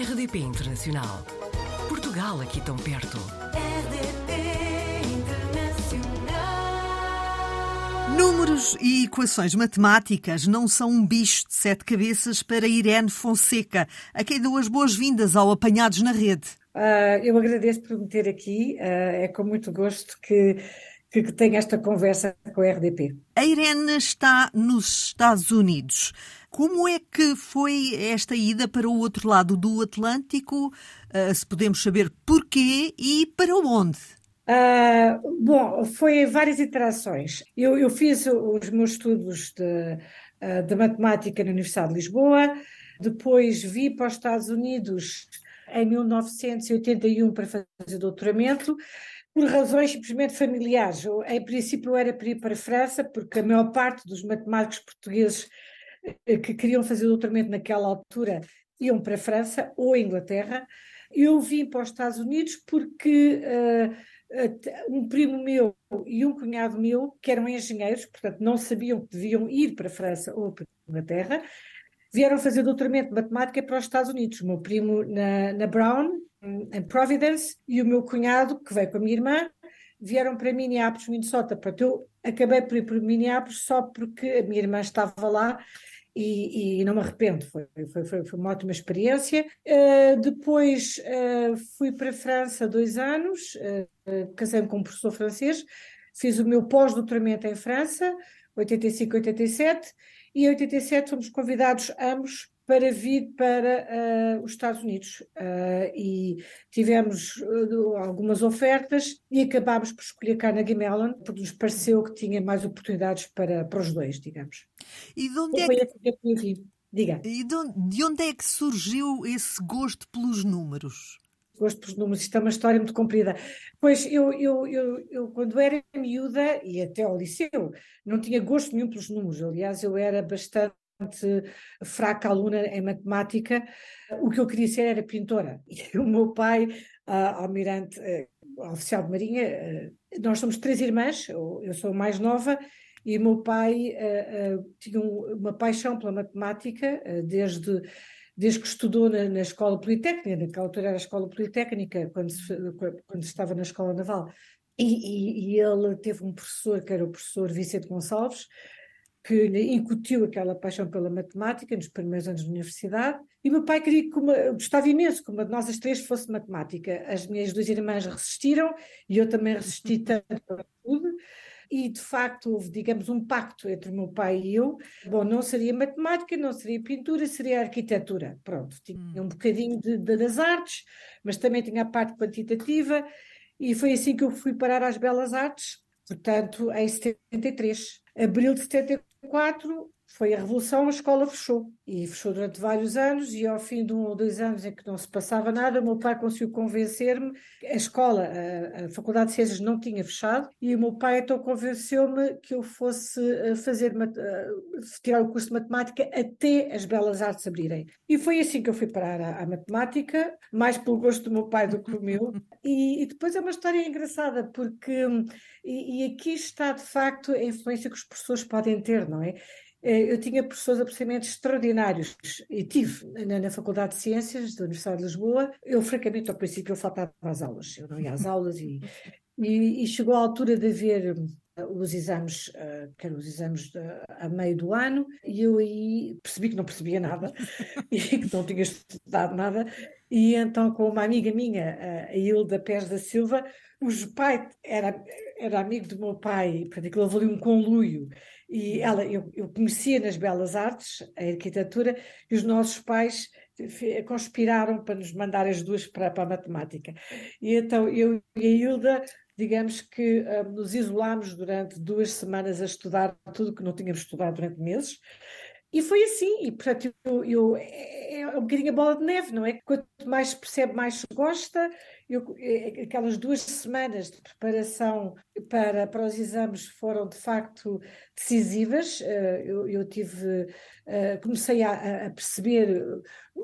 RDP Internacional. Portugal aqui tão perto. RDP Internacional. Números e equações matemáticas não são um bicho de sete cabeças para Irene Fonseca, a quem dou as boas-vindas ao Apanhados na Rede. Ah, eu agradeço por me ter aqui, ah, é com muito gosto que, que, que tenho esta conversa com a RDP. A Irene está nos Estados Unidos. Como é que foi esta ida para o outro lado do Atlântico? Ah, se podemos saber porquê e para onde? Ah, bom, foi várias iterações. Eu, eu fiz os meus estudos de, ah, de matemática na Universidade de Lisboa, depois vi para os Estados Unidos em 1981 para fazer doutoramento, por razões simplesmente familiares. Em princípio, eu era para ir para a França, porque a maior parte dos matemáticos portugues eh, que queriam fazer doutoramento naquela altura iam para a França ou a Inglaterra. Eu vim para os Estados Unidos porque uh, um primo meu e um cunhado meu, que eram engenheiros, portanto não sabiam que deviam ir para a França ou para a Inglaterra, vieram fazer doutoramento de matemática para os Estados Unidos. O meu primo na, na Brown, em Providence, e o meu cunhado, que veio com a minha irmã, vieram para Minneapolis, Minnesota. Portanto, eu acabei por ir para Minneapolis só porque a minha irmã estava lá e, e não me arrependo, foi, foi, foi, foi uma ótima experiência. Uh, depois uh, fui para a França dois anos, uh, casei-me com um professor francês, fiz o meu pós-doutoramento em França, 85, 87, e em 87 fomos convidados ambos para vir para uh, os Estados Unidos uh, e tivemos uh, algumas ofertas e acabámos por escolher Carnegie Mellon porque nos pareceu que tinha mais oportunidades para, para os dois, digamos. E de onde, é que. Diga. e de onde é que surgiu esse gosto pelos números? gosto pelos números, isto é uma história muito comprida. Pois eu, eu, eu, eu, quando era miúda e até ao liceu, não tinha gosto nenhum pelos números. Aliás, eu era bastante fraca aluna em matemática. O que eu queria ser era pintora. E o meu pai, ah, almirante, eh, oficial de marinha, eh, nós somos três irmãs, eu, eu sou mais nova. E o meu pai eh, tinha um- uma paixão pela matemática, desde desde que estudou na, na escola politécnica, naquela altura era a escola politécnica, quando, se- quando estava na escola naval, e, e- e ele teve um professor, que era o professor Vicente Gonçalves, que lhe incutiu aquela paixão pela matemática nos primeiros anos de universidade, e meu pai queria que uma, gostava imenso que uma de nós as três fosse matemática. As minhas duas irmãs resistiram, e eu também resisti tanto a tudo, e de facto houve, digamos, um pacto entre o meu pai e eu, Bom, não seria matemática, não seria pintura, seria arquitetura. Pronto, tinha um bocadinho de, de- das artes, mas também tinha a parte quantitativa, e foi assim que eu fui parar às Belas Artes, portanto, em 73. Abril de 74 foi a Revolução, a escola fechou. E fechou durante vários anos, e ao fim de um ou dois anos em que não se passava nada, o meu pai conseguiu convencer-me. A escola, a, a Faculdade de Ciências não tinha fechado, e o meu pai então convenceu-me que eu fosse eh, fazer, eh, tirar o curso de matemática até as Belas Artes abrirem. E foi assim que eu fui parar à, à matemática, mais pelo gosto do meu pai do que o meu. E, e depois é uma história engraçada, porque hum, e, e aqui está de facto a influência que os professores podem ter, não é? Eh, Eu tinha professores absolutamente extraordinários e tive na, na Faculdade de Ciências da Universidade de Lisboa. Eu, francamente, ao princípio, eu faltava às aulas, eu não ia às aulas e, e, e chegou a altura de haver os exames, eh, que eram os exames de- a meio do ano, e eu aí percebi que não percebia nada e que não tinha estudado nada. E então, com uma amiga minha, a Hilda Pérez da Silva, o pai era, era amigo do meu pai, portanto, aquilo houve ali um conluio. E ela, eu, eu conhecia nas Belas Artes, a arquitetura, e os nossos pais conspiraram para nos mandar as duas para, para a matemática. E então eu e a Hilda, digamos que ah, nos isolámos durante duas semanas a estudar tudo que não tínhamos estudado durante meses. E foi assim, e portanto eu, eu- é, é um bocadinho a bola de neve, não é? Quanto mais se percebe, mais se gosta. Eu, é- aquelas duas semanas de preparação para, para os exames foram de facto decisivas. Eh, Eu, eu tive, eh, comecei a, a- perceber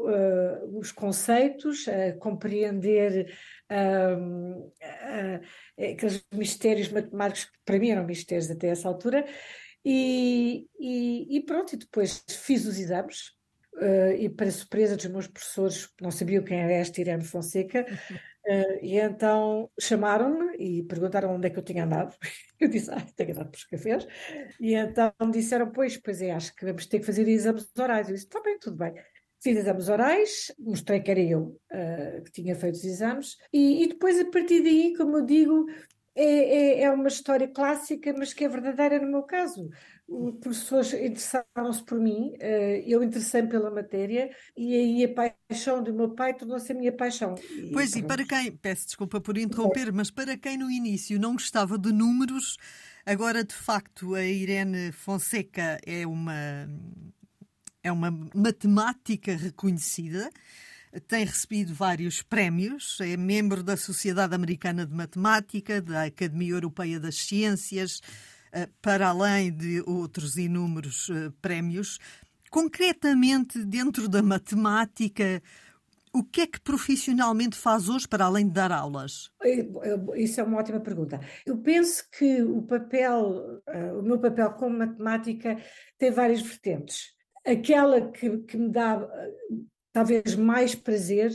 eh, os conceitos, a compreender ah, aqueles mistérios matemáticos que para mim eram mistérios até essa altura. E, e, e pronto, e depois fiz os exames. uh, e para surpresa dos meus professores, não sabiam quem era esta Irene Fonseca, uh, e então chamaram-me e perguntaram onde é que eu tinha andado. Eu disse, ah, tenho andado para os cafés. E então disseram, pois, pois é, acho que vamos ter que fazer exames orais. Eu disse, está bem, tudo bem. Fiz exames orais, mostrei que era eu uh, que tinha feito os exames, e, e, depois, a partir daí, como eu digo, é, é, é, uma história clássica, mas que é verdadeira no meu caso. Os professores interessaram-se por mim, uh, eu interessei-me pela matéria, e aí a paixão do meu pai tornou-se a minha paixão. E, pois, pronto. e para quem, peço desculpa por interromper, mas para quem no início não gostava de números, agora de facto a Irene Fonseca é uma é uma matemática reconhecida, tem recebido vários prémios, é membro da Sociedade Americana de Matemática, da Academia Europeia das Ciências, eh, para além de outros inúmeros eh, prémios. Concretamente, dentro da matemática, o que é que profissionalmente faz hoje para além de dar aulas? Isso é uma ótima pergunta. Eu penso que o papel, eh, o meu papel como matemática tem várias vertentes aquela que, que me dá talvez mais prazer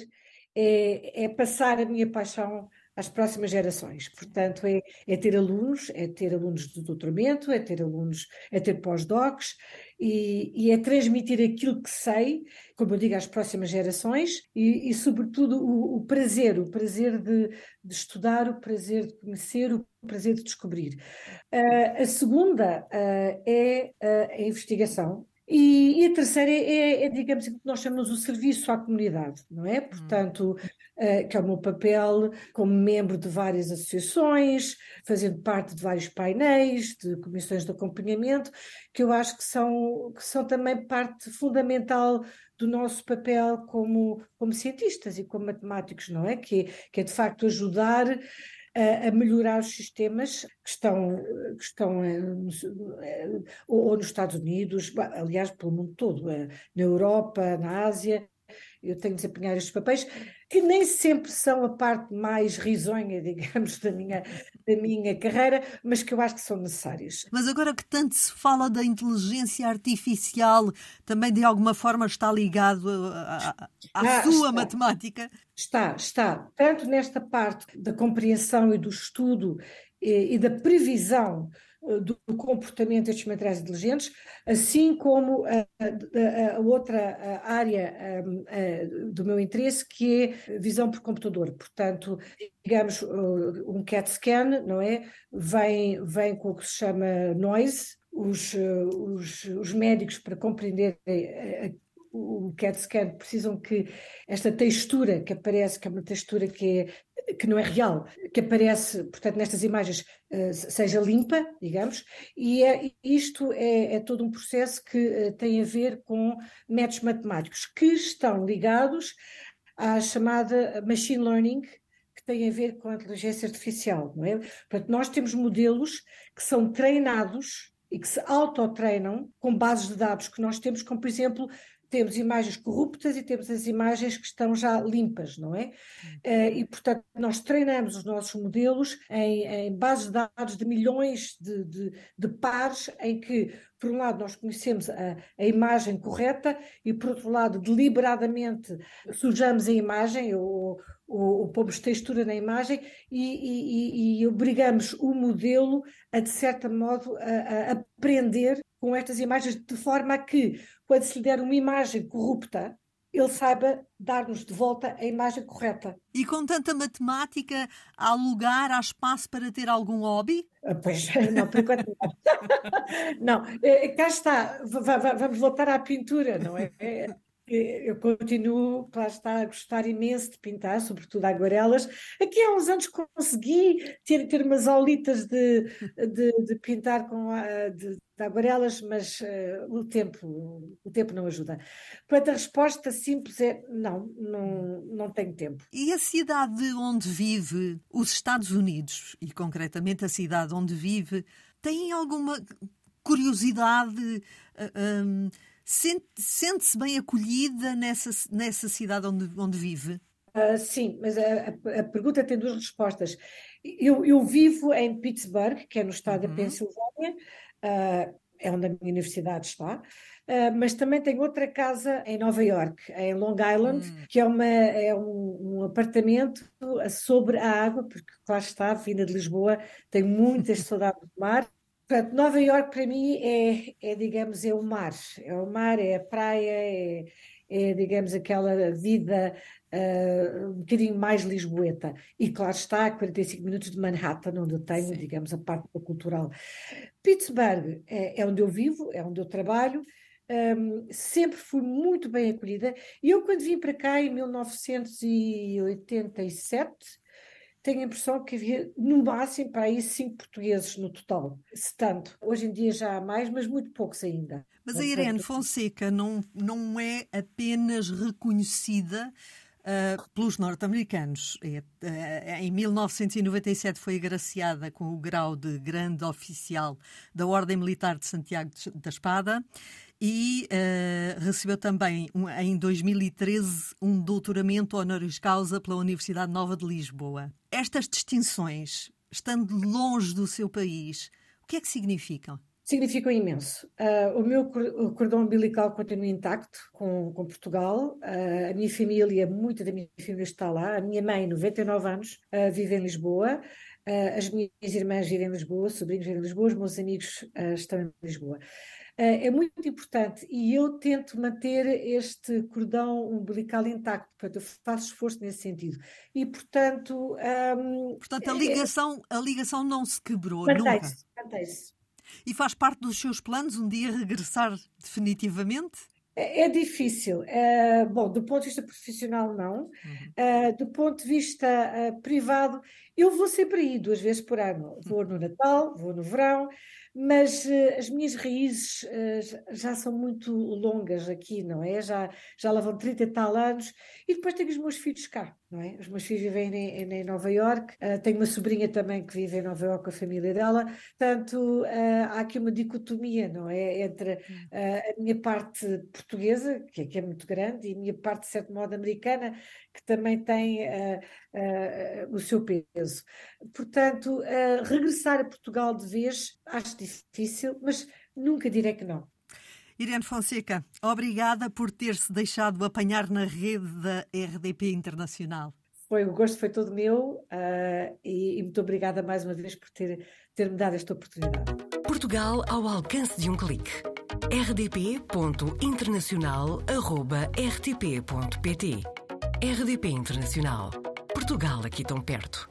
é, é, passar a minha paixão às próximas gerações. Portanto, é, é, ter alunos, é ter alunos de doutoramento, é ter alunos, é ter pós-docs e, e, é transmitir aquilo que sei, como eu digo, às próximas gerações e, e sobretudo, o, o, prazer, o prazer de, de, estudar, o prazer de conhecer, o prazer de descobrir. Uh, a segunda uh, é uh, a investigação, e, e, a terceira é, é, é, digamos, o que nós chamamos o serviço à comunidade, não é? Portanto, uh, que é o meu papel como membro de várias associações, fazendo parte de vários painéis, de comissões de acompanhamento, que eu acho que são, que são também parte fundamental do nosso papel como, como cientistas e como matemáticos, não é? Que, que é de facto ajudar a, a melhorar os sistemas que estão, que estão eh, eh, ou, ou nos Estados Unidos, aliás, pelo mundo todo, eh, na Europa, na Ásia, eu tenho de desempenhar estes papéis, que nem sempre são a parte mais risonha, digamos, da minha, da minha carreira, mas que eu acho que são necessárias. Mas agora que tanto se fala da inteligência artificial, também de alguma forma está ligado à, à sua está, matemática? Está, está. Tanto nesta parte da compreensão e do estudo e, e da previsão eh, do comportamento destes materiais inteligentes, assim como a, a, a outra área a, do meu interesse, que é visão por computador. Portanto, digamos, eh, um CAT scan, não é? Vem, vem com o que se chama noise, os, eh, os, os médicos para compreender o CAT scan precisam que esta textura que aparece, que é uma textura que é que não é real, que aparece, portanto, nestas imagens, uh, seja limpa, digamos, e é, isto é, é, todo um processo que uh, tem a ver com métodos matemáticos que estão ligados à chamada machine learning, que tem a ver com a inteligência artificial, não é? Portanto, nós temos modelos que são treinados e que se autotreinam com bases de dados que nós temos, como por exemplo temos imagens corruptas e temos as imagens que estão já limpas, não é? Uh, e, portanto, nós treinamos os nossos modelos em, em bases de dados de milhões de, de, de, pares, em que, por um lado, nós conhecemos a, a, imagem correta e, por outro lado, deliberadamente sujamos a imagem ou, ou, ou pomos textura na imagem e, e, e, obrigamos o modelo a, de certo modo, a, a aprender com estas imagens de forma a que quando se lhe der uma imagem corrupta, ele saiba dar-nos de volta a imagem correta. E com tanta matemática, há lugar, há espaço para ter algum hobby? Ah, pois, não, por enquanto não. não, eh, cá está, vamos voltar à pintura, não é? eu continuo, lá está, a gostar imenso de pintar, sobretudo aguarelas. Aqui há uns anos consegui ter, ter umas aulitas de, de, de pintar com de, de aguarelas, mas uh, o, tempo, o tempo não ajuda. Portanto, a resposta simples é não, não, não tenho tempo. E a cidade onde vive, os Estados Unidos, e concretamente a cidade onde vive, tem alguma curiosidade? Uh, um, Sente-se bem acolhida nessa, nessa cidade onde, onde vive? Uh, sim, mas a, a, pergunta tem duas respostas. Eu, eu, vivo em Pittsburgh, que é no estado uhum. da Pensilvânia, uh, é onde a minha universidade está, Uh, mas também tenho outra casa em Nova York, em Long Island, hum. que é, uma, é um, um, apartamento sobre a água, porque lá está, vinda de Lisboa, tenho muitas saudades do mar. Portanto, Nova York para mim é, é, digamos, é o mar. É o mar, é a praia, é, é digamos, aquela vida uh, um bocadinho mais lisboeta. E claro está, a 45 minutos de Manhattan, onde eu tenho, Sim. digamos, a parte cultural. Pittsburgh é, é, onde eu vivo, é onde eu trabalho. Um, sempre fui muito bem acolhida. E eu, quando vim para cá em 1987, tenho a impressão que havia no máximo para aí cinco portugueses no total, se tanto. Hoje em dia já há mais, mas muito poucos ainda. Mas a Irene Fonseca não, não é apenas reconhecida uh, pelos norte-americanos. É, uh, em 1997 foi agraciada com o grau de grande oficial da Ordem Militar de Santiago da Espada e uh, recebeu também, um, em 2013, um doutoramento honoris causa pela Universidade Nova de Lisboa. Estas distinções, estando longe do seu país, o que é que significam? Significam imenso. Uh, o meu cordão umbilical continua intacto com, com Portugal. Uh, a minha família, muita da minha família está lá. A minha mãe, 99 anos, vive em Lisboa. as minhas irmãs vivem em Lisboa, sobrinhos vivem em Lisboa, os meus amigos estão em Lisboa. Eh, é muito importante e eu tento manter este cordão umbilical intacto, portanto, eu faço esforço nesse sentido. E, portanto. Um, portanto, a é, é ligação, é, a ligação não se quebrou mantém-se, Mantém-se. E faz parte dos seus planos um dia regressar definitivamente? É, é difícil. Uh, bom, do ponto de vista profissional, não. Uh, do ponto de vista uh, privado, eu vou sempre aí duas vezes por ano. Vou no Natal, vou no verão, mas uh, as minhas raízes uh, já são muito longas aqui, não é? Já, já lá vão 30 e tal anos, e depois tenho os meus filhos cá, não é? Os meus filhos vivem em, em Nova York, uh, tenho uma sobrinha também que vive em Nova York com a família dela, portanto há aqui uma dicotomia, não é? Entre hum. a minha parte portuguesa, que é, que é, muito grande, e a minha parte, de certo modo, americana, que também tem o seu peso. Portanto, regressar a Portugal de vez, acho difícil, mas nunca direi que não. Irene Fonseca, obrigada por ter-se deixado apanhar na rede da RDP Internacional. Foi, o gosto foi todo meu uh, e, e, muito obrigada mais uma vez por ter, ter me dado esta oportunidade. Portugal ao alcance de um clique. rdp.internacional.rtp.pt RDP Internacional. Portugal aqui tão perto.